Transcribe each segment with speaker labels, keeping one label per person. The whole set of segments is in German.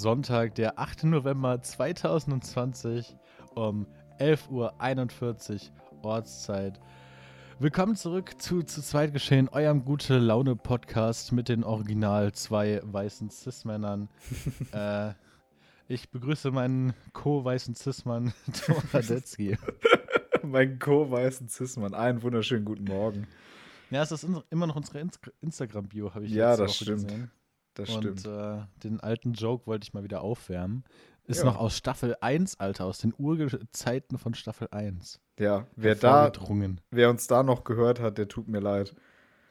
Speaker 1: Sonntag, der 8. November 2020 um 11.41 Uhr Ortszeit. Willkommen zurück zu Zu zweit geschehen, eurem gute Laune Podcast mit den original zwei weißen Cis-Männern. äh, ich begrüße meinen co-weißen Cis-Mann, Thomas Radetzky.
Speaker 2: mein co-weißen Cis-Mann. Einen wunderschönen guten Morgen.
Speaker 1: Ja, es ist immer noch unsere Instagram-Bio, habe ich
Speaker 2: Ja, das stimmt.
Speaker 1: gesehen.
Speaker 2: Das
Speaker 1: Und
Speaker 2: stimmt.
Speaker 1: äh, den alten Joke wollte ich mal wieder aufwärmen. Ist
Speaker 2: Ja.
Speaker 1: noch aus Staffel 1, Alter, aus den Urzeiten von Staffel 1.
Speaker 2: ja, wer da, wer uns da noch gehört hat, der tut mir leid.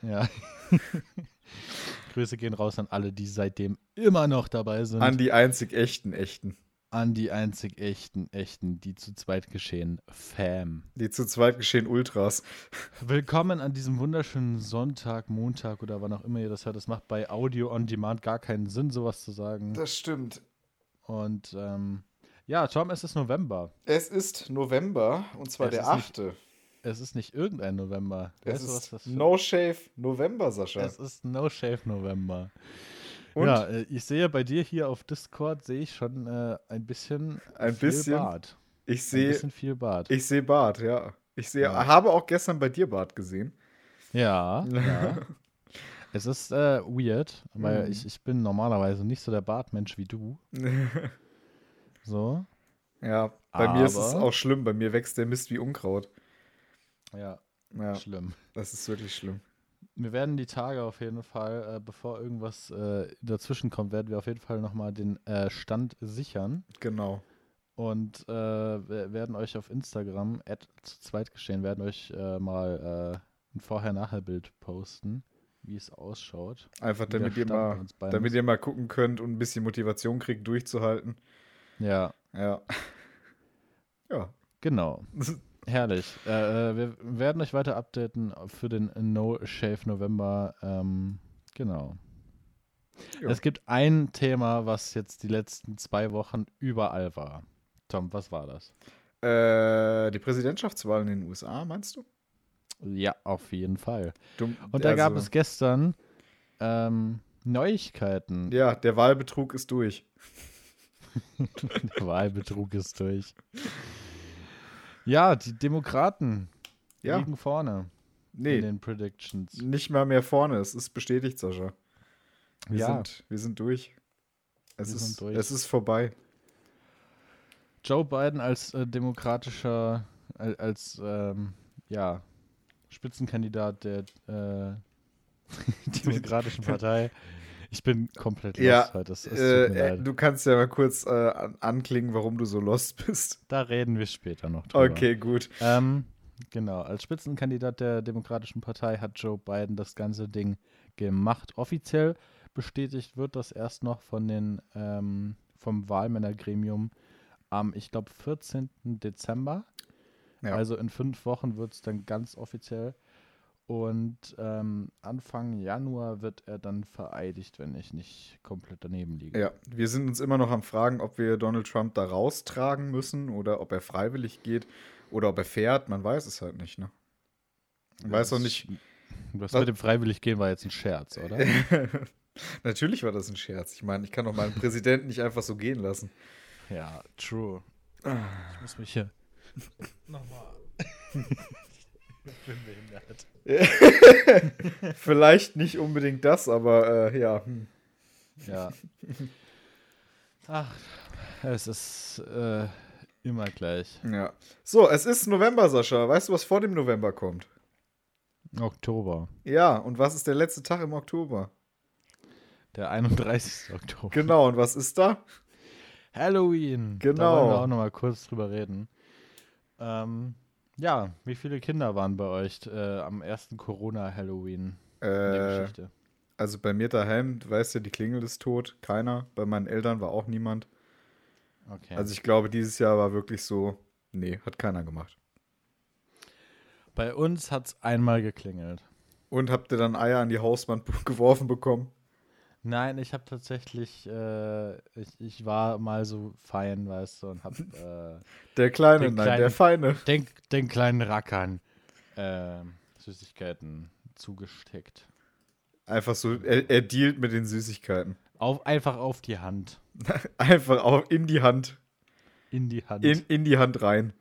Speaker 1: Ja. Grüße gehen raus an alle, die seitdem immer noch dabei sind.
Speaker 2: An die einzig echten, echten.
Speaker 1: An die einzig echten, echten, die zu zweit geschehen. Fam.
Speaker 2: Die zu zweit geschehen Ultras.
Speaker 1: Willkommen an diesem wunderschönen Sonntag, Montag oder wann auch immer ihr das hört. Das macht bei Audio on Demand gar keinen Sinn, sowas zu sagen.
Speaker 2: Das stimmt.
Speaker 1: Und ähm, ja, Tom, es ist November.
Speaker 2: Es ist November und zwar
Speaker 1: Es
Speaker 2: der
Speaker 1: ist nicht
Speaker 2: 8.
Speaker 1: Es ist nicht irgendein November.
Speaker 2: Es
Speaker 1: Weißt du,
Speaker 2: ist
Speaker 1: für-
Speaker 2: No Shave November, Sascha.
Speaker 1: Es ist No Shave November.
Speaker 2: Und
Speaker 1: Ja, äh, ich sehe bei dir hier auf Discord, sehe ich schon äh, ein bisschen
Speaker 2: Ein
Speaker 1: viel
Speaker 2: bisschen?
Speaker 1: Bart.
Speaker 2: ich
Speaker 1: Ein
Speaker 2: sehe
Speaker 1: bisschen viel Bart.
Speaker 2: ich sehe Bart, ja. Ich sehe,
Speaker 1: Ja.
Speaker 2: habe auch gestern bei dir Bart gesehen.
Speaker 1: ja, ja. Es ist äh, weird, weil
Speaker 2: Mhm.
Speaker 1: ich, ich bin normalerweise nicht so der Bartmensch wie du. So.
Speaker 2: ja, bei mir ist es
Speaker 1: Aber-
Speaker 2: auch schlimm. Bei mir wächst der Mist wie Unkraut.
Speaker 1: Ja,
Speaker 2: Ja,
Speaker 1: schlimm.
Speaker 2: das ist wirklich schlimm.
Speaker 1: Wir werden die Tage auf jeden Fall, äh, bevor irgendwas äh, dazwischen kommt, werden wir auf jeden Fall nochmal den äh, Stand sichern.
Speaker 2: Genau.
Speaker 1: Und äh, wir werden euch auf Instagram, at zu zweit geschehen, werden euch äh, mal äh, ein Vorher-Nachher-Bild posten, wie es ausschaut.
Speaker 2: Einfach damit ihr, mal, damit ihr mal gucken könnt und ein bisschen Motivation kriegt, durchzuhalten.
Speaker 1: Ja,
Speaker 2: Ja. Ja.
Speaker 1: genau. Herrlich. Äh, äh, wir werden euch weiter updaten für den No Shave November. Ähm, genau.
Speaker 2: Ja.
Speaker 1: Es gibt ein Thema, was jetzt die letzten zwei Wochen überall war. Tom, was war das?
Speaker 2: Äh, die Präsidentschaftswahlen in den USA, meinst du?
Speaker 1: Ja, auf jeden Fall.
Speaker 2: du
Speaker 1: Und da gab
Speaker 2: also,
Speaker 1: es gestern ähm, Neuigkeiten.
Speaker 2: Ja, der Wahlbetrug ist durch.
Speaker 1: Der Wahlbetrug ist durch. Ja, die Demokraten
Speaker 2: Ja.
Speaker 1: liegen vorne in
Speaker 2: Nee,
Speaker 1: den Predictions.
Speaker 2: nicht mal mehr vorne. Es ist bestätigt, Sascha. Wir,
Speaker 1: Ja.
Speaker 2: sind, wir sind durch. Es,
Speaker 1: Wir
Speaker 2: ist,
Speaker 1: sind durch.
Speaker 2: es ist vorbei.
Speaker 1: Joe Biden als äh, demokratischer, al- als ähm, ja, Spitzenkandidat der äh, Demokratischen Partei. Ich bin komplett lost
Speaker 2: Ja,
Speaker 1: heute. Es, es tut
Speaker 2: Äh, äh, du kannst ja mal kurz äh, an, anklingen, warum du so lost bist.
Speaker 1: Da reden wir später noch drüber.
Speaker 2: Okay, gut.
Speaker 1: Ähm, genau, als Spitzenkandidat der Demokratischen Partei hat Joe Biden das ganze Ding gemacht. Offiziell bestätigt wird das erst noch von den ähm, vom Wahlmännergremium am, ich glaube, 14. Dezember.
Speaker 2: Ja.
Speaker 1: Also in fünf Wochen wird es dann ganz offiziell. Und ähm, Anfang Januar wird er dann vereidigt, wenn ich nicht komplett daneben liege.
Speaker 2: Ja, wir sind uns immer noch am Fragen, ob wir Donald Trump da raustragen müssen oder ob er freiwillig geht oder ob er fährt. Man weiß es halt nicht, ne? Man weiß auch
Speaker 1: Das-
Speaker 2: nicht.
Speaker 1: Das
Speaker 2: Was-
Speaker 1: mit dem Freiwilliggehen war jetzt ein Scherz, oder?
Speaker 2: Natürlich war das ein Scherz. Ich meine, ich kann doch meinen Präsidenten nicht einfach so gehen lassen.
Speaker 1: Ja, true. Ich muss mich hier nochmal. bin behindert.
Speaker 2: Vielleicht nicht unbedingt das, aber äh, ja. hm.
Speaker 1: Ja. Ach, es ist äh, immer gleich.
Speaker 2: ja. So, es ist November, Sascha. Weißt du, was vor dem November kommt?
Speaker 1: Oktober.
Speaker 2: Ja, und was ist der letzte Tag im Oktober?
Speaker 1: Der 31. Oktober.
Speaker 2: Genau, und was ist da?
Speaker 1: Halloween. Da
Speaker 2: Genau.
Speaker 1: wollen wir auch nochmal kurz drüber reden. Ähm, ja, wie viele Kinder waren bei euch äh, am ersten Corona-Halloween in der
Speaker 2: Äh,
Speaker 1: Geschichte?
Speaker 2: also bei mir daheim, du weißt ja, die Klingel ist tot. Keiner. Bei meinen Eltern war auch niemand.
Speaker 1: Okay.
Speaker 2: Also ich glaube, dieses Jahr war wirklich so, nee, hat keiner gemacht.
Speaker 1: bei uns hat es einmal geklingelt.
Speaker 2: Und habt ihr dann Eier an die Hauswand geworfen bekommen?
Speaker 1: Nein, ich habe tatsächlich, äh, ich, ich war mal so fein, weißt du, und hab äh,
Speaker 2: Der Kleine, nein,
Speaker 1: kleinen-
Speaker 2: der Feine.
Speaker 1: den, den kleinen Rackern äh, Süßigkeiten zugesteckt.
Speaker 2: Einfach so, er, er dealt mit den Süßigkeiten.
Speaker 1: Auf, einfach auf die Hand.
Speaker 2: Einfach auch in die Hand.
Speaker 1: In die Hand.
Speaker 2: In, in die Hand rein.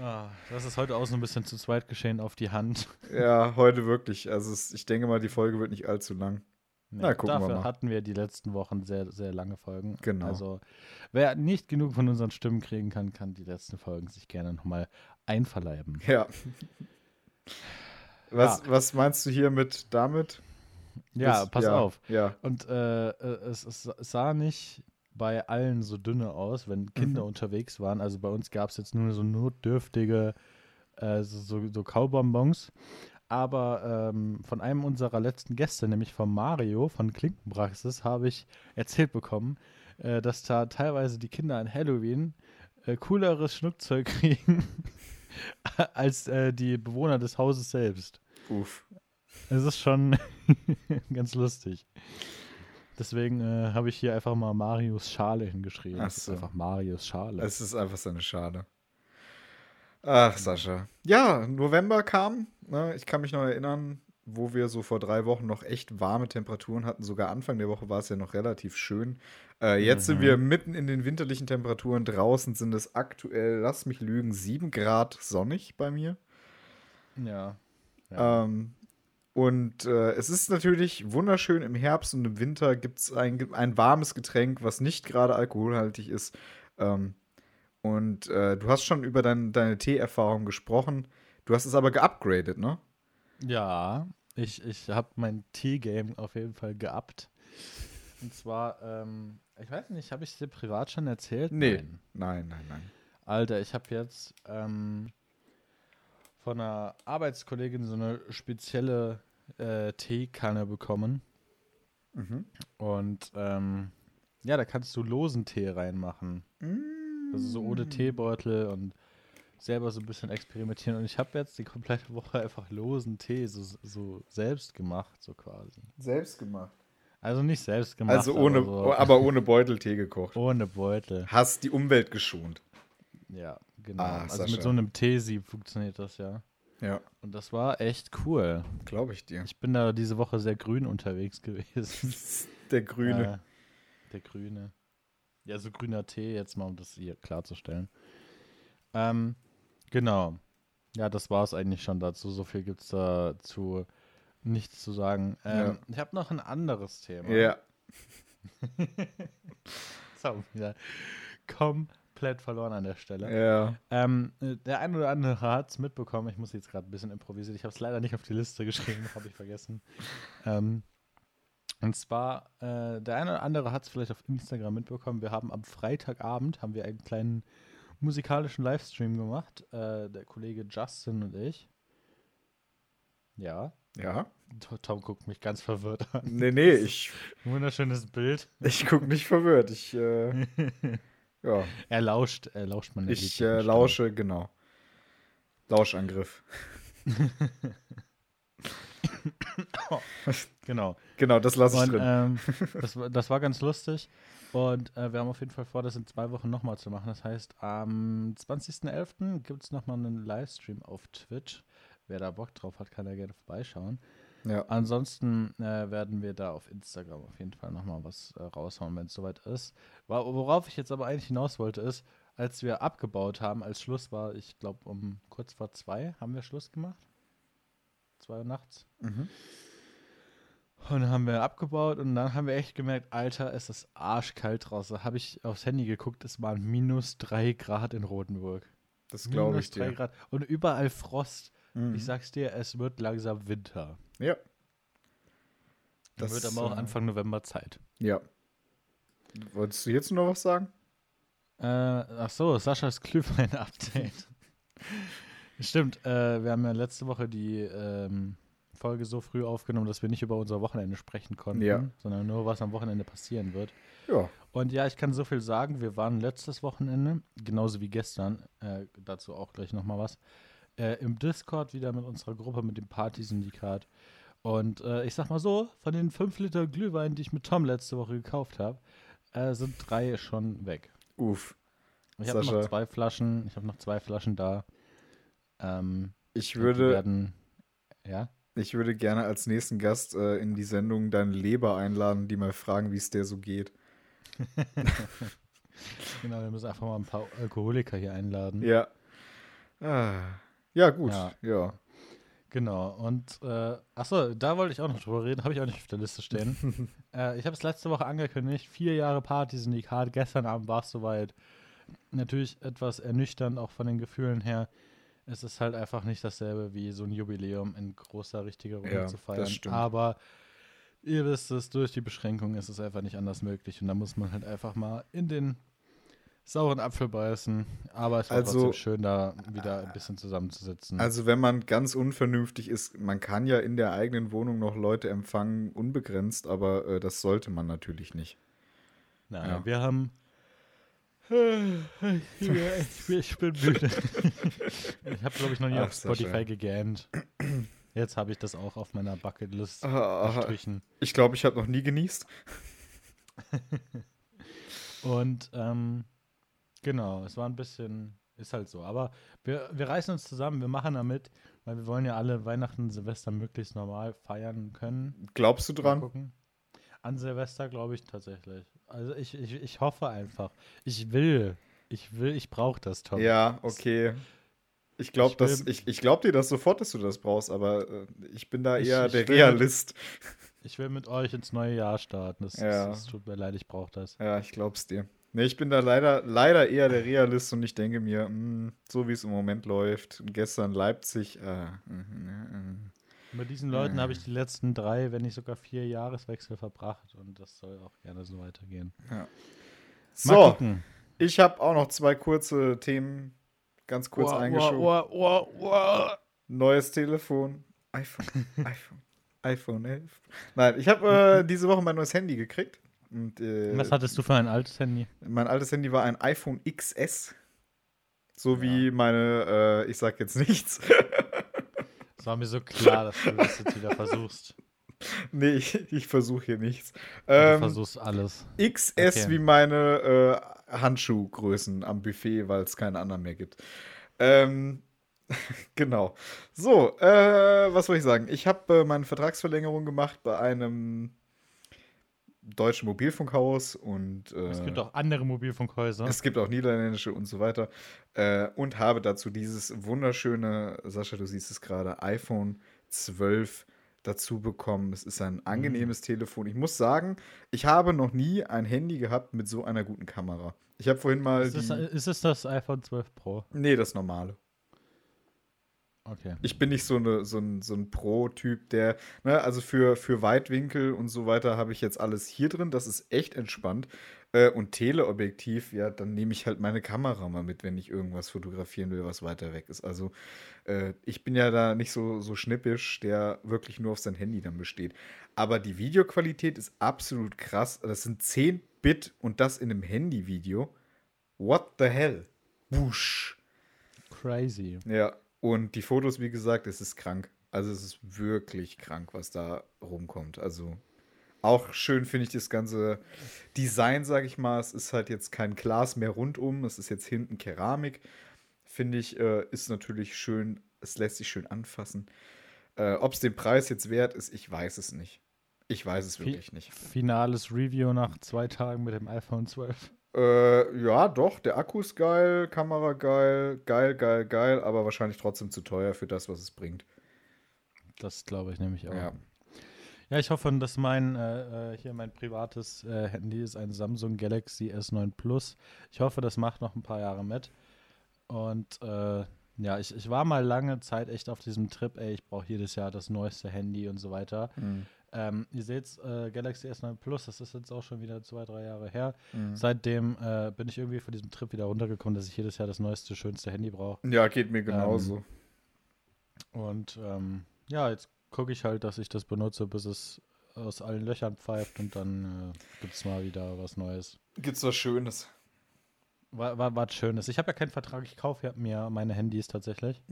Speaker 1: Ah, das ist heute auch so ein bisschen zu zweit geschehen auf die Hand.
Speaker 2: Ja, heute wirklich. Also es, ich denke mal, die Folge wird nicht allzu lang.
Speaker 1: Nee,
Speaker 2: Na, gucken wir
Speaker 1: dafür
Speaker 2: mal.
Speaker 1: hatten wir die letzten Wochen sehr, sehr lange Folgen.
Speaker 2: Genau.
Speaker 1: Also, wer nicht genug von unseren Stimmen kriegen kann, kann die letzten Folgen sich gerne nochmal einverleiben.
Speaker 2: Ja. Was,
Speaker 1: Ja.
Speaker 2: was meinst du hier mit damit?
Speaker 1: Ja,
Speaker 2: Das-
Speaker 1: pass
Speaker 2: ja,
Speaker 1: auf.
Speaker 2: Ja.
Speaker 1: Und äh, äh, es, es sah nicht bei allen so dünne aus, wenn Kinder
Speaker 2: Mhm.
Speaker 1: unterwegs waren. Also bei uns gab es jetzt nur so notdürftige äh, so, so, so Kaubonbons. Aber ähm, von einem unserer letzten Gäste, nämlich von Mario von Klinkenpraxis, habe ich erzählt bekommen, äh, dass da teilweise die Kinder an Halloween äh, cooleres Schnuckzeug kriegen als äh, die Bewohner des Hauses selbst.
Speaker 2: Uff.
Speaker 1: Es ist schon ganz lustig. Deswegen äh, habe ich hier einfach mal Marius Schale hingeschrieben.
Speaker 2: Ach
Speaker 1: Es ist
Speaker 2: so.
Speaker 1: einfach Marius Schale.
Speaker 2: Es ist einfach so eine Schade. Ach, Sascha. Ja, November kam. Ne? Ich kann mich noch erinnern, wo wir so vor drei Wochen noch echt warme Temperaturen hatten. Sogar Anfang der Woche war es ja noch relativ schön. Äh, jetzt sind
Speaker 1: Mhm.
Speaker 2: wir mitten in den winterlichen Temperaturen. Draußen sind es aktuell, lass mich lügen, 7 Grad sonnig bei mir.
Speaker 1: ja. ja.
Speaker 2: Ähm, und äh, es ist natürlich wunderschön im Herbst und im Winter gibt es ein, ein warmes Getränk, was nicht gerade alkoholhaltig ist. Ähm, und äh, du hast schon über dein, deine Teeerfahrung gesprochen. Du hast es aber geupgradet, ne?
Speaker 1: ja, ich, ich habe mein Tea-Game auf jeden Fall geabt. Und zwar, ähm, ich weiß nicht, habe ich es dir privat schon erzählt?
Speaker 2: Nee.
Speaker 1: Nein.
Speaker 2: Nein, nein, nein.
Speaker 1: Alter, ich habe jetzt ähm, von einer Arbeitskollegin so eine spezielle äh, Teekanne bekommen.
Speaker 2: Mhm.
Speaker 1: Und ähm, ja, da kannst du losen Tee reinmachen. Also so ohne Teebeutel und selber so ein bisschen experimentieren. Und ich habe jetzt die komplette Woche einfach losen Tee so, so selbst gemacht, so quasi.
Speaker 2: Selbst gemacht.
Speaker 1: Also nicht selbst gemacht.
Speaker 2: Also ohne,
Speaker 1: aber, so,
Speaker 2: aber ohne Beuteltee gekocht.
Speaker 1: ohne Beutel.
Speaker 2: Hast die Umwelt geschont.
Speaker 1: Ja, genau.
Speaker 2: Ah,
Speaker 1: also
Speaker 2: Sascha.
Speaker 1: mit so einem Teesieb funktioniert das ja.
Speaker 2: Ja,
Speaker 1: Und das war echt cool.
Speaker 2: glaube ich dir.
Speaker 1: Ich bin da diese Woche sehr grün unterwegs gewesen.
Speaker 2: Der Grüne.
Speaker 1: Äh, der Grüne. Ja, so grüner Tee, jetzt mal, um das hier klarzustellen. Ähm, genau. Ja, das war es eigentlich schon dazu. So viel gibt es dazu nichts zu sagen. Ähm, Ich habe noch ein anderes Thema.
Speaker 2: Ja.
Speaker 1: Wir wieder komplett verloren an der Stelle.
Speaker 2: Ja.
Speaker 1: Ähm, äh, der eine oder andere hat es mitbekommen. Ich muss jetzt gerade ein bisschen improvisieren. Ich habe es leider nicht auf die Liste geschrieben, habe ich vergessen. Ähm, und zwar, äh, der eine oder andere hat es vielleicht auf Instagram mitbekommen. Wir haben am Freitagabend haben wir einen kleinen musikalischen Livestream gemacht. Äh, der Kollege Justin und ich. Ja,
Speaker 2: Ja.
Speaker 1: Tom- guckt mich ganz verwirrt an.
Speaker 2: Nee, nee, ich,
Speaker 1: Wunderschönes Bild.
Speaker 2: ich gucke nicht verwirrt. Ich, äh, ja.
Speaker 1: Er lauscht, er lauscht meine
Speaker 2: Ich äh, lausche, genau. Lauschangriff.
Speaker 1: Genau.
Speaker 2: Genau, das lasse ich drin.
Speaker 1: ähm, das, war- das war ganz lustig. Und äh, wir haben auf jeden Fall vor, das in zwei Wochen nochmal zu machen. Das heißt, am 20.11. gibt es nochmal einen Livestream auf Twitch. Wer da Bock drauf hat, kann da gerne vorbeischauen.
Speaker 2: ja.
Speaker 1: Ansonsten äh, werden wir da auf Instagram auf jeden Fall nochmal was äh, raushauen, wenn es soweit ist. Worauf ich jetzt aber eigentlich hinaus wollte, ist, als wir abgebaut haben, als Schluss war, ich glaube, um kurz vor zwei haben wir Schluss gemacht. Zwei Uhr nachts.
Speaker 2: Mhm.
Speaker 1: Und dann haben wir abgebaut und dann haben wir echt gemerkt, Alter, es ist arschkalt draußen. Da habe ich aufs Handy geguckt, es waren minus drei Grad in Rotenburg.
Speaker 2: Das glaube ich dir.
Speaker 1: Grad. Und überall Frost.
Speaker 2: Mhm.
Speaker 1: Ich sag's dir, es wird langsam Winter.
Speaker 2: Ja.
Speaker 1: Das wird aber auch
Speaker 2: äh,
Speaker 1: Anfang November Zeit.
Speaker 2: Ja. Wolltest du jetzt noch was sagen?
Speaker 1: Äh, ach so, Saschas Glühwein-Update. Stimmt, äh, wir haben ja letzte Woche die ähm, Folge so früh aufgenommen, dass wir nicht über unser Wochenende sprechen konnten,
Speaker 2: Ja.
Speaker 1: sondern nur, was am Wochenende passieren wird.
Speaker 2: Ja.
Speaker 1: Und ja, ich kann so viel sagen. Wir waren letztes Wochenende, genauso wie gestern, äh, dazu auch gleich nochmal was, äh, im Discord wieder mit unserer Gruppe, mit dem Party-Syndikat. Und äh, ich sag mal so, von den 5 Liter Glühwein, die ich mit Tom letzte Woche gekauft habe, äh, sind drei schon weg.
Speaker 2: Uff.
Speaker 1: Ich habe noch zwei Flaschen, ich habe noch zwei Flaschen da. Ähm,
Speaker 2: Ich würde,
Speaker 1: werden, ja,
Speaker 2: ich würde gerne als nächsten Gast äh, in die Sendung deinen Leber einladen, die mal fragen, wie es der so geht.
Speaker 1: genau, wir müssen einfach mal ein paar Alkoholiker hier einladen.
Speaker 2: Ja. Ah. Ja, gut.
Speaker 1: Ja.
Speaker 2: Ja.
Speaker 1: Genau, und äh, achso, da wollte ich auch noch drüber reden, habe ich auch nicht auf der Liste stehen. äh, ich habe es letzte Woche angekündigt, vier Jahre Party-Syndikat, gestern Abend war es soweit. Natürlich etwas ernüchternd, auch von den Gefühlen her. Es ist halt einfach nicht dasselbe wie so ein Jubiläum in großer, richtiger Runde
Speaker 2: Ja,
Speaker 1: zu
Speaker 2: das
Speaker 1: feiern.
Speaker 2: stimmt.
Speaker 1: Aber ihr wisst es, durch die Beschränkung ist es einfach nicht anders möglich. Und da muss man halt einfach mal in den sauren Apfel beißen. Aber es war
Speaker 2: Also-
Speaker 1: trotzdem schön, da wieder ein bisschen zusammenzusitzen.
Speaker 2: Also, wenn man ganz unvernünftig ist, man kann ja in der eigenen Wohnung noch Leute empfangen, unbegrenzt, aber äh, das sollte man natürlich nicht.
Speaker 1: Nein,
Speaker 2: Ja.
Speaker 1: wir haben. Ich bin, müde. Ich habe, glaube ich, noch nie
Speaker 2: Ach,
Speaker 1: auf Spotify
Speaker 2: Sascha.
Speaker 1: gegähnt. Jetzt habe ich das auch auf meiner Bucketlist
Speaker 2: Ah,
Speaker 1: gestrichen.
Speaker 2: ich glaube, ich habe noch nie genießt.
Speaker 1: Und ähm, genau, es war ein bisschen, ist halt so. Aber wir, wir reißen uns zusammen, wir machen damit, weil wir wollen ja alle Weihnachten, Silvester möglichst normal feiern können.
Speaker 2: Glaubst du dran?
Speaker 1: An Silvester glaube ich tatsächlich. Also ich, ich, ich hoffe einfach. Ich will. Ich will, ich brauche das, Tom.
Speaker 2: Ja, okay. Ich glaube
Speaker 1: Ich will-
Speaker 2: ich, ich glaub dir das sofort, dass du das brauchst, aber äh, ich bin da eher
Speaker 1: ich
Speaker 2: der
Speaker 1: will-
Speaker 2: Realist.
Speaker 1: Ich will mit euch ins neue Jahr starten. Das,
Speaker 2: Ja.
Speaker 1: tut mir leid, ich brauche das.
Speaker 2: Ja, ich glaub's dir. Nee, ich bin da leider, leider eher der Realist und ich denke mir, mh, so wie es im Moment läuft, gestern Leipzig, äh, mhm,
Speaker 1: Mit diesen Leuten habe ich die letzten drei, wenn nicht sogar vier Jahreswechsel verbracht und das soll auch gerne so weitergehen. Mal
Speaker 2: So,
Speaker 1: gucken.
Speaker 2: ich habe auch noch zwei kurze Themen ganz kurz
Speaker 1: Wow,
Speaker 2: eingeschoben.
Speaker 1: wow, wow, wow.
Speaker 2: Neues Telefon, iPhone, iPhone, iPhone 11. Nein, ich habe äh, diese Woche mein neues Handy gekriegt. Und, äh,
Speaker 1: Was hattest du für ein altes Handy?
Speaker 2: Mein altes Handy war ein iPhone XS. So wie meine, äh, ich sag jetzt nichts.
Speaker 1: Es war mir so klar, dass du das jetzt wieder versuchst.
Speaker 2: nee, ich, ich versuche hier nichts.
Speaker 1: du
Speaker 2: Ähm,
Speaker 1: versuchst alles.
Speaker 2: XS
Speaker 1: Okay.
Speaker 2: wie meine äh, Handschuhgrößen am Buffet, weil es keine anderen mehr gibt. Ähm, genau. So, äh, was soll ich sagen? Ich habe äh, meine Vertragsverlängerung gemacht bei einem deutschen Mobilfunkhaus und äh,
Speaker 1: Es gibt auch andere Mobilfunkhäuser.
Speaker 2: es gibt auch niederländische und so weiter. Äh, und habe dazu dieses wunderschöne, Sascha, du siehst es gerade, iPhone 12 dazu bekommen. Es ist ein angenehmes Telefon. Ich muss sagen, ich habe noch nie ein Handy gehabt mit so einer guten Kamera. Ich habe vorhin mal
Speaker 1: Ist es,
Speaker 2: die.
Speaker 1: ist es das iPhone 12 Pro?
Speaker 2: Nee, das normale.
Speaker 1: Okay.
Speaker 2: Ich bin nicht so, eine, so ein, so ein Pro-Typ, der, ne, also für, für Weitwinkel und so weiter habe ich jetzt alles hier drin. Das ist echt entspannt. Äh, und Teleobjektiv, ja, dann nehme ich halt meine Kamera mal mit, wenn ich irgendwas fotografieren will, was weiter weg ist. Also äh, ich bin ja da nicht so, so schnippisch, der wirklich nur auf sein Handy dann besteht. Aber die Videoqualität ist absolut krass. Das sind 10 Bit und das in einem Handyvideo. What the hell? Wusch.
Speaker 1: Crazy.
Speaker 2: Ja, und die Fotos, wie gesagt, es ist krank. Also es ist wirklich krank, was da rumkommt. Also auch schön finde ich das ganze Design, sage ich mal. Es ist halt jetzt kein Glas mehr rundum, es ist jetzt hinten Keramik. Finde ich, äh, ist natürlich schön, es lässt sich schön anfassen. Äh, Ob es den Preis jetzt wert ist, ich weiß es nicht. Ich weiß es wirklich nicht.
Speaker 1: Finales Review nach zwei Tagen mit dem iPhone 12.
Speaker 2: Äh, ja, doch, der Akku ist geil, Kamera geil, geil, geil, geil, aber wahrscheinlich trotzdem zu teuer für das, was es bringt.
Speaker 1: Das glaube ich nämlich auch.
Speaker 2: Ja.
Speaker 1: Ja, ich hoffe, dass mein äh, äh, hier mein privates äh, Handy ist ein Samsung Galaxy S9 Plus. Ich hoffe, das macht noch ein paar Jahre mit. Und äh, ja, ich, ich war mal lange Zeit echt auf diesem Trip, ey, ich brauche jedes Jahr das neueste Handy und so weiter.
Speaker 2: Hm.
Speaker 1: Ähm, ihr seht äh, Galaxy S9 Plus, das ist jetzt auch schon wieder zwei, drei Jahre her.
Speaker 2: Mhm.
Speaker 1: Seitdem äh, bin ich irgendwie von diesem Trip wieder runtergekommen, dass ich jedes Jahr das neueste, schönste Handy brauche.
Speaker 2: Ja, geht mir genauso.
Speaker 1: Und ähm, ja, jetzt gucke ich halt, dass ich das benutze, bis es aus allen Löchern pfeift und dann äh, gibt es mal wieder was Neues.
Speaker 2: Gibt's was Schönes?
Speaker 1: War, war, war Schönes. Ich habe ja keinen Vertrag, ich kaufe ja mir meine Handys tatsächlich.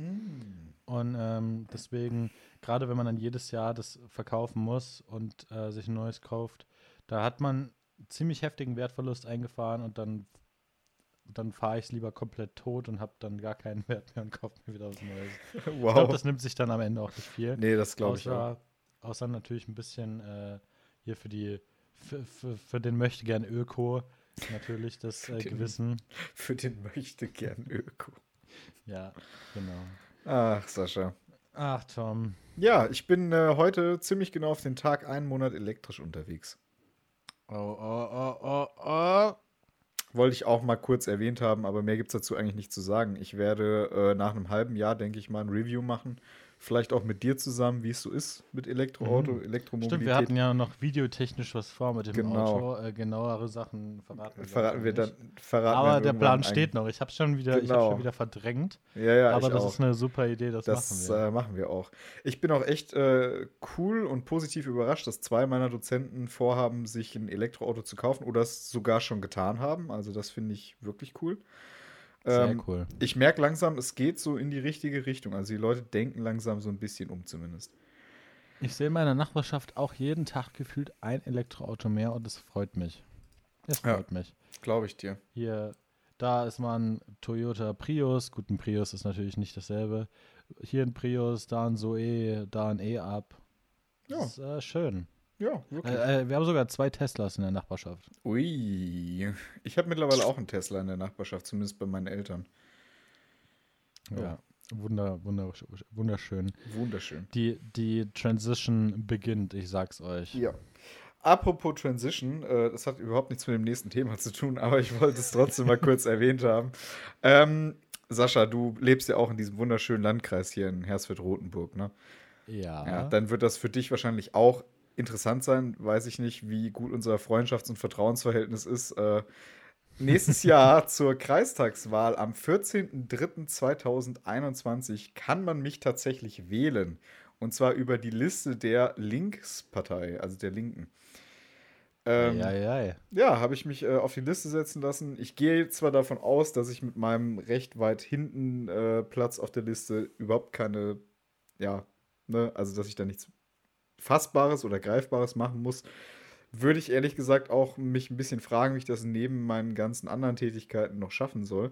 Speaker 1: Und ähm, deswegen, gerade wenn man dann jedes Jahr das verkaufen muss und äh, sich ein neues kauft, da hat man ziemlich heftigen Wertverlust eingefahren und dann, dann fahre ich es lieber komplett tot und habe dann gar keinen Wert mehr und kaufe mir wieder was Neues. Ich
Speaker 2: Wow.
Speaker 1: glaube, das nimmt sich dann am Ende auch nicht viel.
Speaker 2: nee, das glaube ich auch.
Speaker 1: außer, außer natürlich ein bisschen äh, hier für die für, für, für den möchte gern Öko natürlich das äh, Gewissen.
Speaker 2: Für den möchte gern Öko.
Speaker 1: Ja, genau.
Speaker 2: Ach, Sascha.
Speaker 1: Ach, Tom.
Speaker 2: Ja, ich bin äh, heute ziemlich genau auf den Tag einen Monat elektrisch unterwegs.
Speaker 1: Oh, oh, oh, oh, oh.
Speaker 2: Wollte ich auch mal kurz erwähnt haben, aber mehr gibt es dazu eigentlich nicht zu sagen. Ich werde äh, nach einem halben Jahr, denke ich mal, ein Review machen Vielleicht auch mit dir zusammen, wie es so ist mit Elektroauto, mhm. Elektromobilität.
Speaker 1: Stimmt, wir hatten ja noch videotechnisch was vor mit dem
Speaker 2: genau.
Speaker 1: Auto. Äh, genauere Sachen verraten
Speaker 2: wir, verraten wir dann. Verraten
Speaker 1: aber der Plan steht noch. Ich habe schon wieder, genau. ich habe schon wieder verdrängt.
Speaker 2: Ja, ja,
Speaker 1: aber das
Speaker 2: auch.
Speaker 1: ist eine super Idee. Das,
Speaker 2: das
Speaker 1: machen wir.
Speaker 2: Äh, machen wir auch. Ich bin auch echt äh, cool und positiv überrascht, dass zwei meiner Dozenten vorhaben, sich ein Elektroauto zu kaufen oder es sogar schon getan haben. Also das finde ich wirklich cool.
Speaker 1: Sehr ähm, cool.
Speaker 2: Ich merke langsam, es geht so in die richtige Richtung. Also die Leute denken langsam so ein bisschen um zumindest.
Speaker 1: Ich sehe in meiner Nachbarschaft auch jeden Tag gefühlt ein Elektroauto mehr und es freut mich. Es freut ja, mich.
Speaker 2: Glaube ich dir.
Speaker 1: Hier, da ist mal ein Toyota Prius. Gut, ein Prius ist natürlich nicht dasselbe. Hier ein Prius, da ein Zoe, da ein E-Up. Ja. Das ist äh, schön.
Speaker 2: Ja, wirklich.
Speaker 1: Äh, äh, wir haben sogar zwei Teslas in der Nachbarschaft.
Speaker 2: Ui. Ich habe mittlerweile auch einen Tesla in der Nachbarschaft, zumindest bei meinen Eltern.
Speaker 1: Ja, wunder, wunder, wunderschön.
Speaker 2: Wunderschön.
Speaker 1: Die, die Transition beginnt, ich sag's euch.
Speaker 2: Ja. Apropos Transition, äh, das hat überhaupt nichts mit dem nächsten Thema zu tun, aber ich wollte es trotzdem mal kurz erwähnt haben. Ähm, Sascha, du lebst ja auch in diesem wunderschönen Landkreis hier in Hersfeld-Rotenburg, ne?
Speaker 1: Ja.
Speaker 2: ja. Dann wird das für dich wahrscheinlich auch interessant sein. Weiß ich nicht, wie gut unser Freundschafts- und Vertrauensverhältnis ist. Äh, nächstes Jahr zur Kreistagswahl am 14.03.2021 kann man mich tatsächlich wählen. Und zwar über die Liste der Linkspartei, also der Linken.
Speaker 1: Ähm, ja, ja, ja.
Speaker 2: ja habe ich mich äh, auf die Liste setzen lassen. Ich gehe zwar davon aus, dass ich mit meinem recht weit hinten äh, Platz auf der Liste überhaupt keine, ja, ne, also dass ich da nichts Fassbares oder Greifbares machen muss, würde ich ehrlich gesagt auch mich ein bisschen fragen, wie ich das neben meinen ganzen anderen Tätigkeiten noch schaffen soll.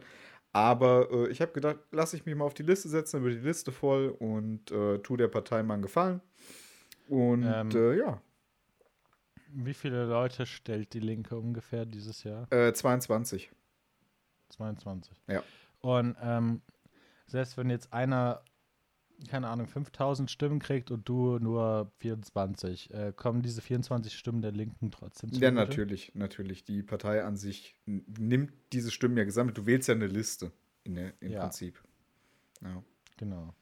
Speaker 2: Aber äh, ich habe gedacht, lasse ich mich mal auf die Liste setzen, dann wird die Liste voll und äh, tu der Partei mal einen Gefallen. Und ähm, äh, ja.
Speaker 1: Wie viele Leute stellt die Linke ungefähr dieses Jahr?
Speaker 2: 22.
Speaker 1: 22.
Speaker 2: Ja.
Speaker 1: Und ähm, selbst wenn jetzt einer keine Ahnung, 5000 Stimmen kriegt und du nur 24, äh, kommen diese 24 Stimmen der Linken trotzdem zu?
Speaker 2: Ja, natürlich, natürlich. Die Partei an sich nimmt diese Stimmen ja gesammelt. Du wählst ja eine Liste in der, im ja. Prinzip. Ja.
Speaker 1: Genau.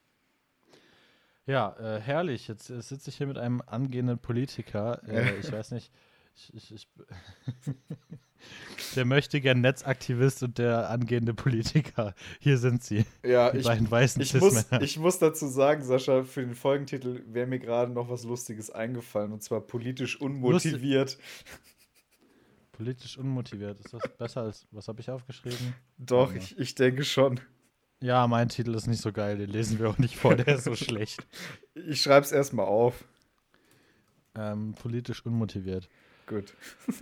Speaker 1: Ja, äh, herrlich. Jetzt äh, sitze ich hier mit einem angehenden Politiker. Äh, ich weiß nicht, ich, ich, der möchte gern Netzaktivist und der angehende Politiker. Hier sind sie.
Speaker 2: Ja,
Speaker 1: die
Speaker 2: ich,
Speaker 1: beiden weißen
Speaker 2: ich muss, ich muss dazu sagen, Sascha, für den Folgentitel wäre mir gerade noch was Lustiges eingefallen und zwar politisch unmotiviert. Lustig.
Speaker 1: Politisch unmotiviert. Ist das besser als, was habe ich aufgeschrieben?
Speaker 2: Doch, ich, ich denke schon.
Speaker 1: Ja, mein Titel ist nicht so geil, den lesen wir auch nicht vor, der ist so schlecht.
Speaker 2: Ich schreibe es erstmal auf.
Speaker 1: Ähm, politisch unmotiviert.
Speaker 2: Gut.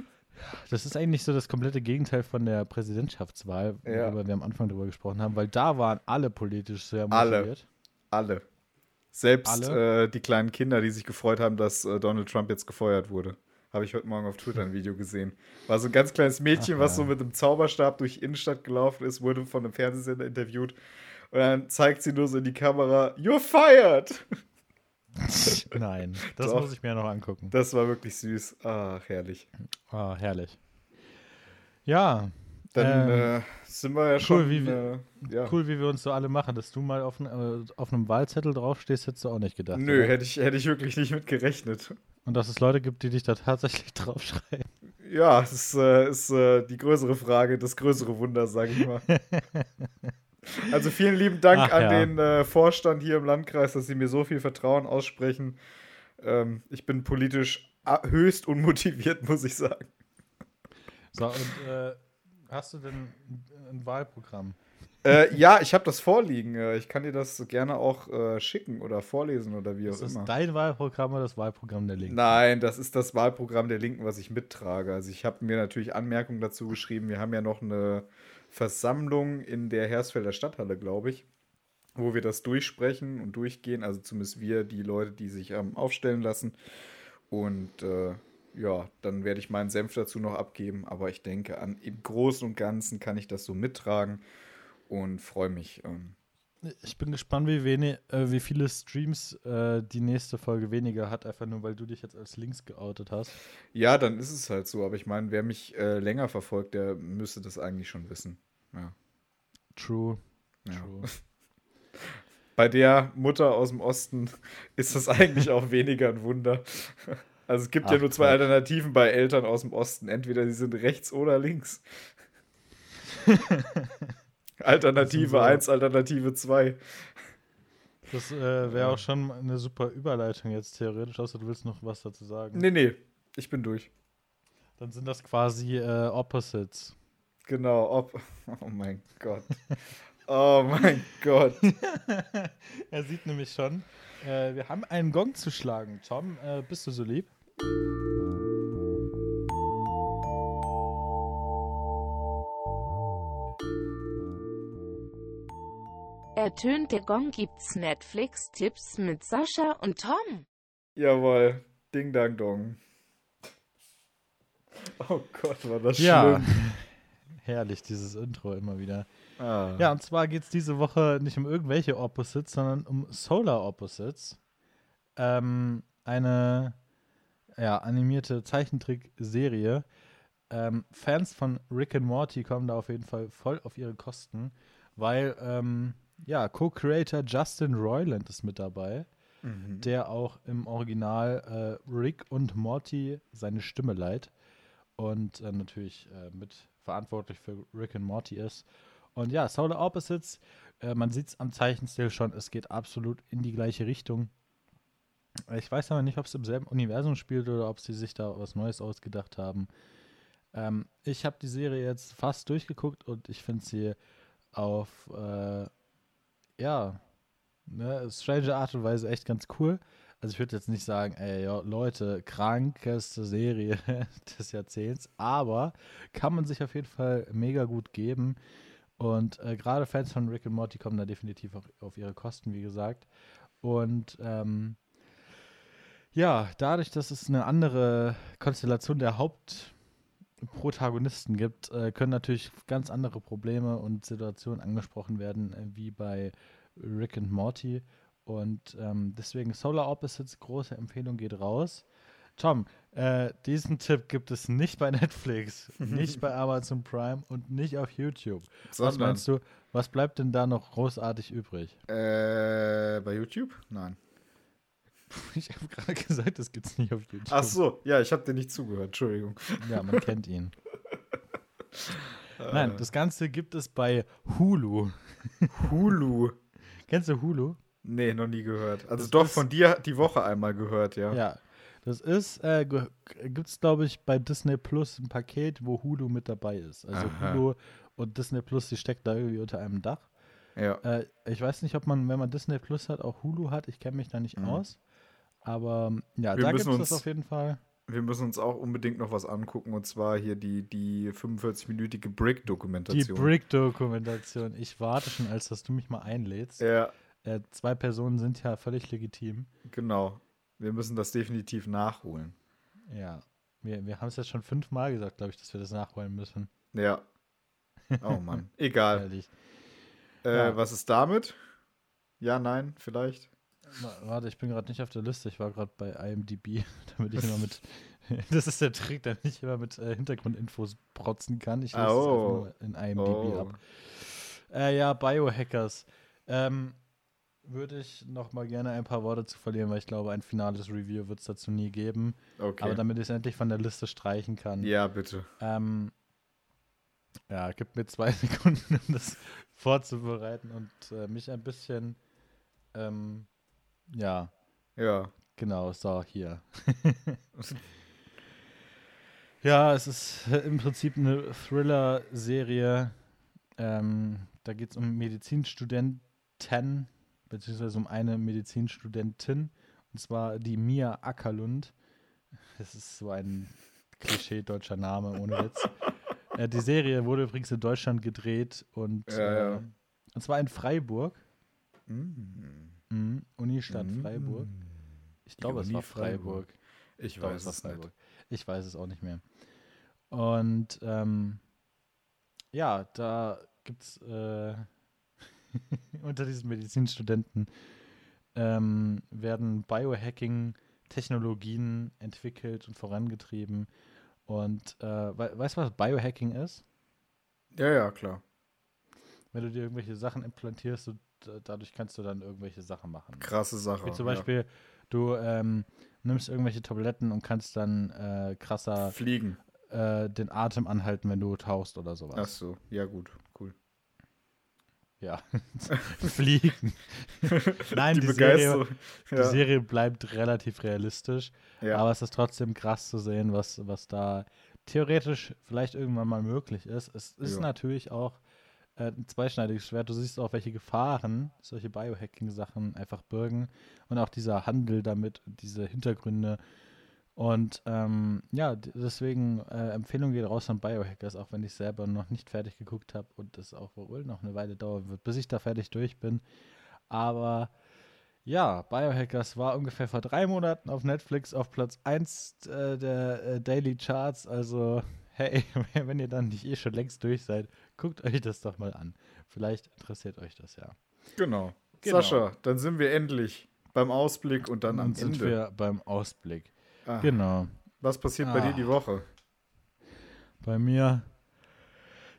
Speaker 1: Das ist eigentlich so das komplette Gegenteil von der Präsidentschaftswahl,
Speaker 2: ja.
Speaker 1: worüber wir am Anfang drüber gesprochen haben, weil da waren alle politisch sehr motiviert.
Speaker 2: Alle. Alle. Selbst alle? Äh, die kleinen Kinder, die sich gefreut haben, dass äh, Donald Trump jetzt gefeuert wurde. Habe ich heute Morgen auf Twitter ein Video gesehen. War so ein ganz kleines Mädchen, Ach, was ja. so mit einem Zauberstab durch Innenstadt gelaufen ist, wurde von einem Fernsehsender interviewt. Und dann zeigt sie nur so in die Kamera: You're fired!
Speaker 1: Nein, das Doch, muss ich mir noch angucken.
Speaker 2: Das war wirklich süß. Ach, herrlich.
Speaker 1: Ah, herrlich. Ja.
Speaker 2: Dann ähm, äh, sind wir ja
Speaker 1: cool,
Speaker 2: schon.
Speaker 1: Wie, äh, ja. Cool, wie wir uns so alle machen. Dass du mal auf, äh, auf einem Wahlzettel draufstehst, hättest du auch nicht gedacht.
Speaker 2: Nö, hätte ich, hätte ich wirklich nicht mit gerechnet.
Speaker 1: Und dass es Leute gibt, die dich da tatsächlich draufschreiben.
Speaker 2: Ja, das ist, äh, äh, die größere Frage, das größere Wunder, sage ich mal. Also vielen lieben Dank Ach, an ja. den äh, Vorstand hier im Landkreis, dass Sie mir so viel Vertrauen aussprechen. Ähm, ich bin politisch höchst unmotiviert, muss ich sagen.
Speaker 1: So, und äh, hast du denn ein Wahlprogramm?
Speaker 2: Äh, ja, ich habe das vorliegen. Äh, ich kann dir das gerne auch äh, schicken oder vorlesen oder wie auch immer. Ist
Speaker 1: das dein Wahlprogramm oder das Wahlprogramm der Linken?
Speaker 2: Nein, das ist das Wahlprogramm der Linken, was ich mittrage. Also ich habe mir natürlich Anmerkungen dazu geschrieben. Wir haben ja noch eine Versammlung in der Hersfelder Stadthalle, glaube ich, wo wir das durchsprechen und durchgehen. Also zumindest wir, die Leute, die sich ähm, aufstellen lassen. Und äh, ja, dann werde ich meinen Senf dazu noch abgeben. Aber ich denke, an, im Großen und Ganzen kann ich das so mittragen und freue mich. Ähm,
Speaker 1: ich bin gespannt, wie, wenig, äh, wie viele Streams äh, die nächste Folge weniger hat, einfach nur, weil du dich jetzt als links geoutet hast.
Speaker 2: Ja, dann ist es halt so. Aber ich meine, wer mich äh, länger verfolgt, der müsste das eigentlich schon wissen. Ja.
Speaker 1: True.
Speaker 2: Ja.
Speaker 1: True.
Speaker 2: Bei der Mutter aus dem Osten ist das eigentlich auch weniger ein Wunder. Also es gibt Ach, ja nur zwei. Alternativen bei Eltern aus dem Osten. Entweder sie sind rechts oder links. Alternative 1, Alternative 2.
Speaker 1: Das äh, wäre auch schon eine super Überleitung jetzt theoretisch, außer du willst noch was dazu sagen.
Speaker 2: Nee, nee, ich bin durch.
Speaker 1: Dann sind das quasi äh, Opposites.
Speaker 2: Genau, op oh mein Gott. Oh mein Gott.
Speaker 1: er sieht nämlich schon, äh, wir haben einen Gong zu schlagen. Tom, äh, bist du so lieb?
Speaker 3: Ertönt der Gong gibt's Netflix-Tipps mit Sascha und Tom.
Speaker 2: Jawohl, Ding Dang Dong. Oh Gott, war das
Speaker 1: ja.
Speaker 2: schlimm.
Speaker 1: Herrlich, dieses Intro immer wieder.
Speaker 2: Ah.
Speaker 1: Ja, und zwar geht es diese Woche nicht um irgendwelche Opposites, sondern um Solar Opposites. Ähm, eine ja, animierte Zeichentrickserie. Ähm, Fans von Rick and Morty kommen da auf jeden Fall voll auf ihre Kosten, weil ähm, ja, Co-Creator Justin Roiland ist mit dabei, mhm. der auch im Original äh, Rick und Morty seine Stimme leiht und äh, natürlich äh, mit verantwortlich für Rick und Morty ist. Und ja, Solar Opposites, äh, man sieht es am Zeichenstil schon, es geht absolut in die gleiche Richtung. Ich weiß aber nicht, ob es im selben Universum spielt oder ob sie sich da was Neues ausgedacht haben. Ähm, ich habe die Serie jetzt fast durchgeguckt und ich finde sie auf äh, ja, ne, strange Art und Weise echt ganz cool. Also ich würde jetzt nicht sagen, ey, yo, Leute, krankeste Serie des Jahrzehnts, aber kann man sich auf jeden Fall mega gut geben. Und äh, gerade Fans von Rick und Morty kommen da definitiv auch auf ihre Kosten, wie gesagt. Und ähm, ja, dadurch, dass es eine andere Konstellation der Hauptprotagonisten gibt, äh, können natürlich ganz andere Probleme und Situationen angesprochen werden, äh, wie bei Rick und Morty. Und ähm, deswegen Solar Opposites, große Empfehlung geht raus. Tom, äh, diesen Tipp gibt es nicht bei Netflix, nicht bei Amazon Prime und nicht auf YouTube. Sondern was meinst du, was bleibt denn da noch großartig übrig?
Speaker 2: Äh, bei YouTube? Nein.
Speaker 1: Ich habe gerade gesagt, das gibt es nicht auf YouTube.
Speaker 2: Ach so, ja, ich habe dir nicht zugehört, Entschuldigung.
Speaker 1: Ja, man kennt ihn. Nein, das Ganze gibt es bei Hulu.
Speaker 2: Hulu.
Speaker 1: Kennst du Hulu?
Speaker 2: Nee, noch nie gehört. Also das doch von dir die Woche einmal gehört, ja.
Speaker 1: Ja. Das ist, äh, gibt es, glaube ich, bei Disney Plus ein Paket, wo Hulu mit dabei ist. Also Aha. Hulu und Disney Plus, die steckt da irgendwie unter einem Dach.
Speaker 2: Ja.
Speaker 1: Äh, ich weiß nicht, ob man, wenn man Disney Plus hat, auch Hulu hat. Ich kenne mich da nicht mhm. aus. Aber ja,
Speaker 2: wir
Speaker 1: da gibt es das auf jeden Fall.
Speaker 2: Wir müssen uns auch unbedingt noch was angucken und zwar hier die, die 45-minütige Brick-Dokumentation.
Speaker 1: Die Brick-Dokumentation. Ich warte schon, als dass du mich mal einlädst.
Speaker 2: Ja.
Speaker 1: Äh, zwei Personen sind ja völlig legitim.
Speaker 2: Genau. Wir müssen das definitiv nachholen.
Speaker 1: Ja. Wir, wir haben es jetzt schon fünfmal gesagt, glaube ich, dass wir das nachholen müssen.
Speaker 2: Ja. Oh Mann. Egal. äh, ja. Was ist damit? Ja, nein, vielleicht.
Speaker 1: Warte, ich bin gerade nicht auf der Liste. Ich war gerade bei IMDb, damit ich immer mit. das ist der Trick, damit ich immer mit äh, Hintergrundinfos protzen kann. Ich lese oh. es in IMDb oh. ab. Äh, ja, Biohackers. Ähm, würde ich noch mal gerne ein paar Worte zu verlieren, weil ich glaube, ein finales Review wird es dazu nie geben.
Speaker 2: Okay.
Speaker 1: Aber damit ich es endlich von der Liste streichen kann.
Speaker 2: Ja, bitte.
Speaker 1: Ähm, ja, gib mir zwei Sekunden, um das vorzubereiten und äh, mich ein bisschen ähm, ja.
Speaker 2: Ja.
Speaker 1: Genau, so, hier. ja, es ist im Prinzip eine Thriller-Serie. Ähm, da geht es um Medizinstudenten, beziehungsweise um eine Medizinstudentin, und zwar die Mia Ackerlund. Das ist so ein Klischee-deutscher Name, ohne Witz. äh, die Serie wurde übrigens in Deutschland gedreht und,
Speaker 2: ja, ja.
Speaker 1: Äh, und zwar in Freiburg.
Speaker 2: Mhm.
Speaker 1: Mhm. Unistadt mhm. Freiburg. Ich glaube, es war Freiburg.
Speaker 2: Freiburg. Ich, ich weiß es
Speaker 1: Freiburg. Nicht. Ich weiß es auch nicht mehr. Und ähm, ja, da gibt es äh, unter diesen Medizinstudenten ähm, werden Biohacking-Technologien entwickelt und vorangetrieben. Und äh, we weißt du, was Biohacking ist?
Speaker 2: Ja, ja, klar.
Speaker 1: Wenn du dir irgendwelche Sachen implantierst, äh, dadurch kannst du dann irgendwelche Sachen machen.
Speaker 2: Krasse Sache.
Speaker 1: Wie zum
Speaker 2: ja.
Speaker 1: Beispiel, du ähm, nimmst irgendwelche Tabletten und kannst dann äh, krasser
Speaker 2: Fliegen.
Speaker 1: äh, den Atem anhalten, wenn du tauchst oder sowas.
Speaker 2: Ach so, ja gut, cool.
Speaker 1: Ja. Fliegen. Nein, die, Serie, die
Speaker 2: Ja.
Speaker 1: Serie bleibt relativ realistisch,
Speaker 2: ja.
Speaker 1: aber es ist trotzdem krass zu sehen, was, was da theoretisch vielleicht irgendwann mal möglich ist. Es ist
Speaker 2: Ja.
Speaker 1: natürlich auch äh, ein zweischneidiges Schwert. Du siehst auch, welche Gefahren solche Biohacking-Sachen einfach birgen und auch dieser Handel damit, diese Hintergründe. Und ähm, ja, deswegen äh, Empfehlung geht raus an Biohackers, auch wenn ich selber noch nicht fertig geguckt habe und es auch wohl noch eine Weile dauern wird, bis ich da fertig durch bin. Aber ja, Biohackers war ungefähr vor drei Monaten auf Netflix auf Platz 1 äh, der äh, Daily Charts. Also, hey, wenn ihr dann nicht eh schon längst durch seid, guckt euch das doch mal an. Vielleicht interessiert euch das ja.
Speaker 2: Genau.
Speaker 1: Genau.
Speaker 2: Sascha, dann sind wir endlich beim Ausblick und dann am
Speaker 1: Dann sind
Speaker 2: Ende.
Speaker 1: wir beim Ausblick.
Speaker 2: Ah,
Speaker 1: Genau.
Speaker 2: Was passiert bei
Speaker 1: Ah.
Speaker 2: dir die Woche?
Speaker 1: Bei mir,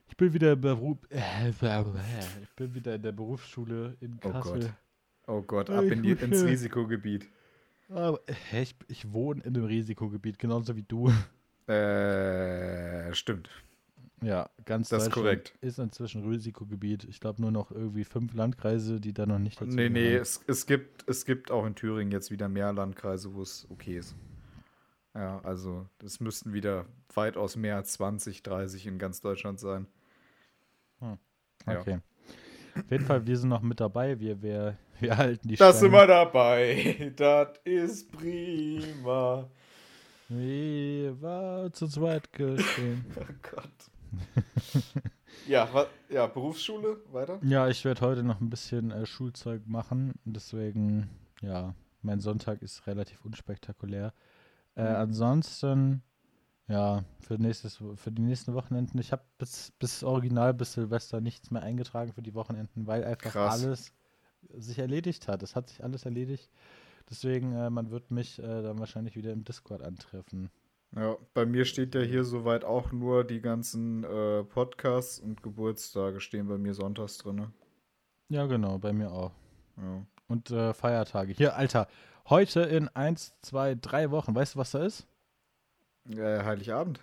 Speaker 1: ich bin wieder Beruf, äh, ich bin wieder in der Berufsschule in
Speaker 2: Oh
Speaker 1: Kassel.
Speaker 2: Gott. Oh Gott, ab in die, ins Risikogebiet.
Speaker 1: Aber, hä, ich, ich wohne in einem Risikogebiet, genauso wie du.
Speaker 2: Äh, stimmt.
Speaker 1: Ja, ganz
Speaker 2: Das ist korrekt.
Speaker 1: ist inzwischen Risikogebiet. Ich glaube nur noch irgendwie fünf Landkreise, die da noch nicht dazu
Speaker 2: Nee, nee,
Speaker 1: gehören.
Speaker 2: es, es, gibt, es gibt auch in Thüringen jetzt wieder mehr Landkreise, wo es okay ist. Ja, also es müssten wieder weitaus mehr als 20, 30 in ganz Deutschland sein. ja.
Speaker 1: Okay. Auf jeden Fall, wir sind noch mit dabei. Wir, wir, wir halten die
Speaker 2: Das sind
Speaker 1: Stange.
Speaker 2: wir dabei. Das ist prima.
Speaker 1: Wir war zu zweit geschehen.
Speaker 2: Oh Gott. ja, ja, Berufsschule, weiter?
Speaker 1: ja, ich werde heute noch ein bisschen äh, Schulzeug machen. Deswegen, ja, mein Sonntag ist relativ unspektakulär. Äh,
Speaker 2: Mhm.
Speaker 1: ansonsten, ja, für, nächstes, für die nächsten Wochenenden, ich habe bis, bis original bis Silvester nichts mehr eingetragen für die Wochenenden, weil einfach
Speaker 2: Krass.
Speaker 1: alles sich erledigt hat. Es hat sich alles erledigt. Deswegen, äh, man wird mich äh, dann wahrscheinlich wieder im Discord antreffen.
Speaker 2: Ja, bei mir steht ja hier soweit auch nur die ganzen äh, Podcasts und Geburtstage stehen bei mir sonntags drin.
Speaker 1: Ja, genau, bei mir auch.
Speaker 2: Ja.
Speaker 1: Und äh, Feiertage. Hier, Alter, heute in 1, 2, 3 Wochen, weißt du, was da ist?
Speaker 2: Äh, Heiligabend?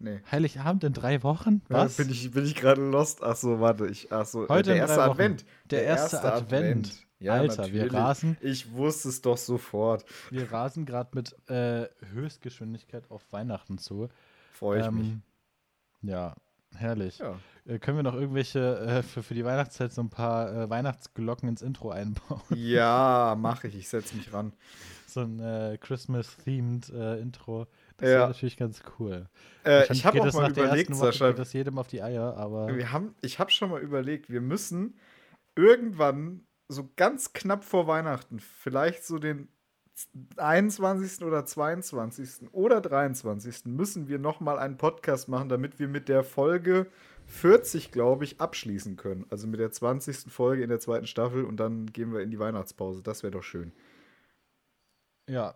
Speaker 2: Nee.
Speaker 1: Heiligabend in drei Wochen? Was?
Speaker 2: Ja, bin ich, bin ich gerade lost? Ach so, warte. Ich, ach so, äh,
Speaker 1: Heute
Speaker 2: der erste. Advent.
Speaker 1: Der erste Advent.
Speaker 2: Ja,
Speaker 1: Alter, wir
Speaker 2: natürlich.
Speaker 1: rasen,
Speaker 2: Ich wusste es doch sofort.
Speaker 1: wir rasen gerade mit äh, Höchstgeschwindigkeit auf Weihnachten zu.
Speaker 2: Freue ich
Speaker 1: Ähm,
Speaker 2: mich.
Speaker 1: Ja, herrlich.
Speaker 2: Ja.
Speaker 1: Äh, können wir noch irgendwelche äh, für, für die Weihnachtszeit so ein paar äh, Weihnachtsglocken ins Intro einbauen?
Speaker 2: ja, mache ich. Ich setze mich ran.
Speaker 1: so ein äh, Christmas-themed äh, Intro. Das
Speaker 2: Ja.
Speaker 1: wäre natürlich ganz cool.
Speaker 2: Äh, ich habe auch mal überlegt, Sascha.
Speaker 1: geht das jedem auf die Eier, aber
Speaker 2: Wir haben, ich habe schon mal überlegt, wir müssen irgendwann so ganz knapp vor Weihnachten, vielleicht so den 21. oder 22. oder 23. müssen wir noch mal einen Podcast machen, damit wir mit der Folge 40, glaube ich, abschließen können. Also mit der 20. Folge in der zweiten Staffel und dann gehen wir in die Weihnachtspause. Das wäre doch schön.
Speaker 1: ja.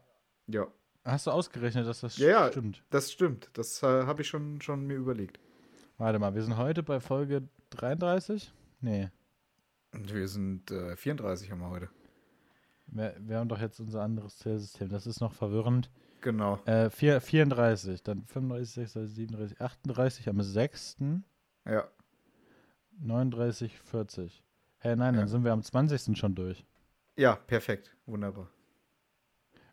Speaker 2: Ja,
Speaker 1: Hast du ausgerechnet, dass das
Speaker 2: Ja, ja.
Speaker 1: stimmt?
Speaker 2: das stimmt. Das äh, habe ich schon, schon mir überlegt.
Speaker 1: Warte mal, wir sind heute bei Folge 33? Nee.
Speaker 2: Wir sind äh, 34 haben wir heute.
Speaker 1: Wir, wir haben doch jetzt unser anderes Zählsystem. Das ist noch verwirrend.
Speaker 2: Genau.
Speaker 1: Äh, vier, 34, dann 35, 36, 37, 38 am 6.,
Speaker 2: Ja.
Speaker 1: 39, 40. Hä, nein,
Speaker 2: Ja.
Speaker 1: dann sind wir am 20. schon durch.
Speaker 2: Ja, perfekt. Wunderbar.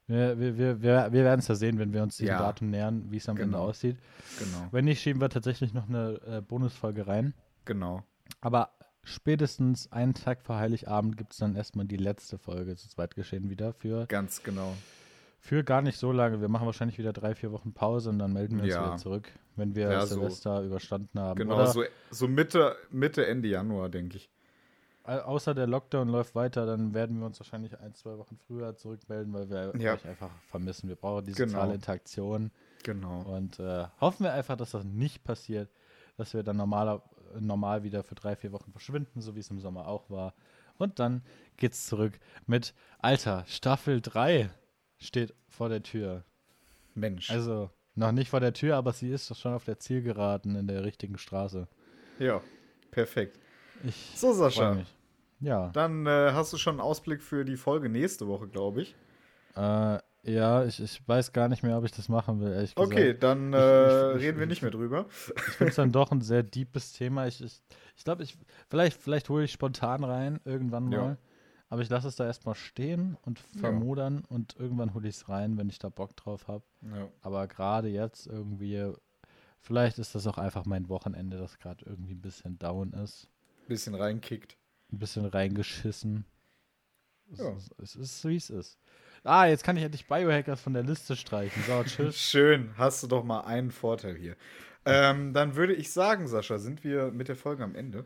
Speaker 1: Wir, wir, wir, wir, wir werden es ja sehen, wenn wir uns diesem
Speaker 2: Ja.
Speaker 1: Datum nähern, wie es am Ende
Speaker 2: Genau.
Speaker 1: aussieht.
Speaker 2: Genau.
Speaker 1: Wenn nicht, schieben wir tatsächlich noch eine äh, Bonusfolge rein.
Speaker 2: Genau.
Speaker 1: Aber spätestens einen Tag vor Heiligabend gibt es dann erstmal die letzte Folge zu Zweitgeschehen wieder für,
Speaker 2: Ganz genau.
Speaker 1: Für gar nicht so lange. Wir machen wahrscheinlich wieder drei, vier Wochen Pause und dann melden wir uns
Speaker 2: Ja.
Speaker 1: wieder zurück, wenn wir
Speaker 2: Ja, so.
Speaker 1: Silvester überstanden haben.
Speaker 2: Genau, so, so Mitte, Mitte, Ende Januar, denke ich.
Speaker 1: au- außer der Lockdown läuft weiter, dann werden wir uns wahrscheinlich ein, zwei Wochen früher zurückmelden, weil wir
Speaker 2: Ja.
Speaker 1: euch einfach vermissen. Wir brauchen die
Speaker 2: Genau.
Speaker 1: soziale Interaktion.
Speaker 2: Genau.
Speaker 1: Und äh, hoffen wir einfach, dass das nicht passiert, dass wir dann normaler, normal wieder für drei, vier Wochen verschwinden, so wie es im Sommer auch war. Und dann geht's zurück mit Alter, Staffel 3 steht vor der Tür.
Speaker 2: Mensch.
Speaker 1: Also noch nicht vor der Tür, aber sie ist doch schon auf der Zielgeraden in der richtigen Straße.
Speaker 2: ja, perfekt.
Speaker 1: Ich
Speaker 2: So, Sascha.
Speaker 1: Ja.
Speaker 2: Dann äh, hast du schon einen Ausblick für die Folge nächste Woche, glaube ich.
Speaker 1: Äh, ja, ich, ich weiß gar nicht mehr, ob ich das machen will, ehrlich gesagt.
Speaker 2: Okay, dann äh,
Speaker 1: ich- ich-
Speaker 2: reden wir
Speaker 1: ich-
Speaker 2: nicht mehr drüber.
Speaker 1: Ich finde es dann doch ein sehr deepes Thema. Ich, ich, ich glaube, ich, vielleicht, vielleicht hole ich spontan rein, irgendwann
Speaker 2: Ja.
Speaker 1: Aber ich lasse es da erstmal stehen und vermodern und irgendwann hole ich es rein, wenn ich da Bock drauf habe.
Speaker 2: Ja.
Speaker 1: Aber gerade jetzt irgendwie, vielleicht ist das auch einfach mein Wochenende, das gerade irgendwie ein bisschen down ist.
Speaker 2: Bisschen reinkickt.
Speaker 1: Ein bisschen reingeschissen. Es,
Speaker 2: Ja.
Speaker 1: ist, es ist, wie es ist. Ah, jetzt kann ich endlich Biohackers von der Liste streichen. So, tschüss.
Speaker 2: Schön, hast du doch mal einen Vorteil hier. Ähm, dann würde ich sagen, Sascha, sind wir mit der Folge am Ende?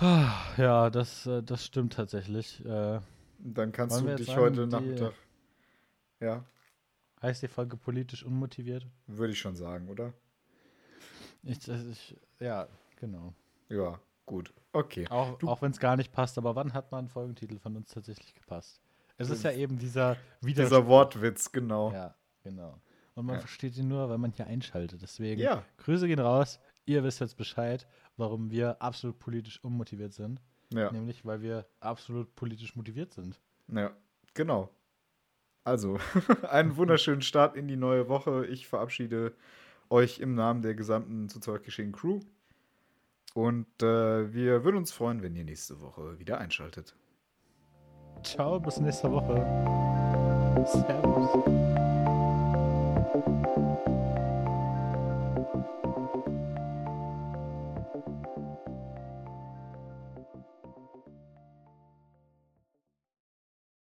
Speaker 1: Ja, das, äh, das stimmt tatsächlich. Äh,
Speaker 2: Dann kannst du dich heute
Speaker 1: die-
Speaker 2: Nachmittag. Ja,
Speaker 1: heißt die Folge politisch unmotiviert?
Speaker 2: würde ich schon sagen, oder?
Speaker 1: Ich, ich, ja, genau.
Speaker 2: Ja, gut. Okay.
Speaker 1: Auch, auch wenn es gar nicht passt, aber wann hat mal ein Folgentitel von uns tatsächlich gepasst? Es ist ja eben dieser Widerspruch.
Speaker 2: Dieser Wortwitz, genau.
Speaker 1: Ja, genau. Und man
Speaker 2: Ja.
Speaker 1: versteht ihn nur, wenn man hier einschaltet. Deswegen,
Speaker 2: Ja.
Speaker 1: Grüße gehen raus. Ihr wisst jetzt Bescheid, warum wir absolut politisch unmotiviert sind.
Speaker 2: Ja,
Speaker 1: Nämlich, weil wir absolut politisch motiviert sind.
Speaker 2: ja, genau. Also, einen wunderschönen Start in die neue Woche. Ich verabschiede euch im Namen der gesamten zu Zeug geschehen Crew. Und äh, wir würden uns freuen, wenn ihr nächste Woche wieder einschaltet.
Speaker 1: Ciao, bis nächste Woche. Servus.